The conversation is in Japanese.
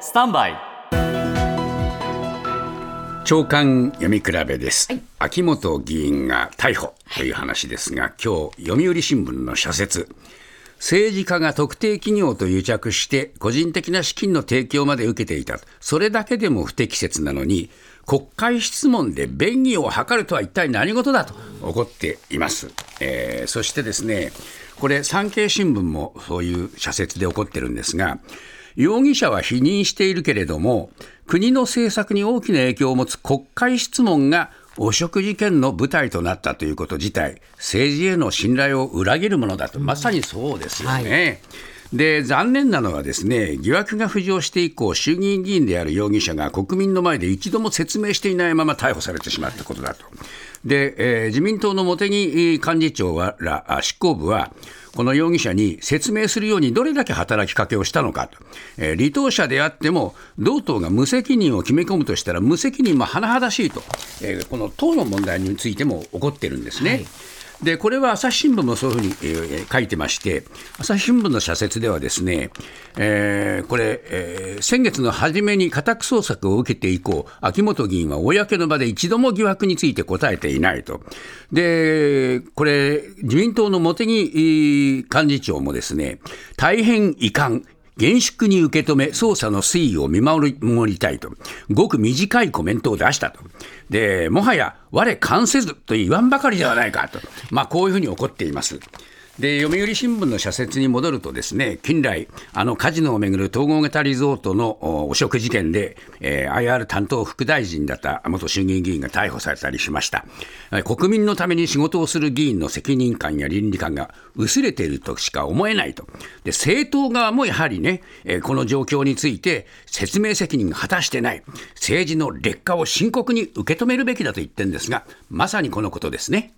スタンバイ。長官読み比べです、秋元議員が逮捕という話ですが、今日読売新聞の社説。政治家が特定企業と癒着して個人的な資金の提供まで受けていた。それだけでも不適切なのに国会質問で便宜を図るとは一体何事だと怒っています、えーそしてですねこれ産経新聞もそういう社説で怒ってるんですが容疑者は否認しているけれども、国の政策に大きな影響を持つ国会質問が汚職事件の舞台となったということ自体、政治への信頼を裏切るものだと、まさにそうですよね。で残念なのはですね疑惑が浮上して以降、衆議院議員である容疑者が国民の前で一度も説明していないまま逮捕されてしまったことだと。で、えー自民党の茂木幹事長ら執行部は、この容疑者に説明するようにどれだけ働きかけをしたのかと、えー離党者であっても、同党が無責任を決め込むとしたら、無責任も甚だしいと、えーこの党の問題についても怒ってるんですね。でこれは朝日新聞もそういうふうに、えー書いてまして、朝日新聞の社説では、ですね、えーこれ、えー先月の初めに家宅捜索を受けて以降、秋元議員は公の場で一度も疑惑について答えていないと。で、これ、自民党の茂木幹事長もですね、大変遺憾。厳粛に受け止め、捜査の推移を見守りたいと、ごく短いコメントを出したと、でもはや、我関せずと言わんばかりではないかと、まあ、こういうふうに怒っています。で読売新聞の社説に戻ると、ですね近来、あのカジノをめぐる統合型リゾートの汚職事件で、えー IR 担当副大臣だった元衆議院議員が逮捕されたりしました。国民のために仕事をする議員の責任感や倫理観が薄れているとしか思えないと、で政党側もやはりね、えーこの状況について説明責任が果たしてない、政治の劣化を深刻に受け止めるべきだと言ってるんですが、まさにこのことですね。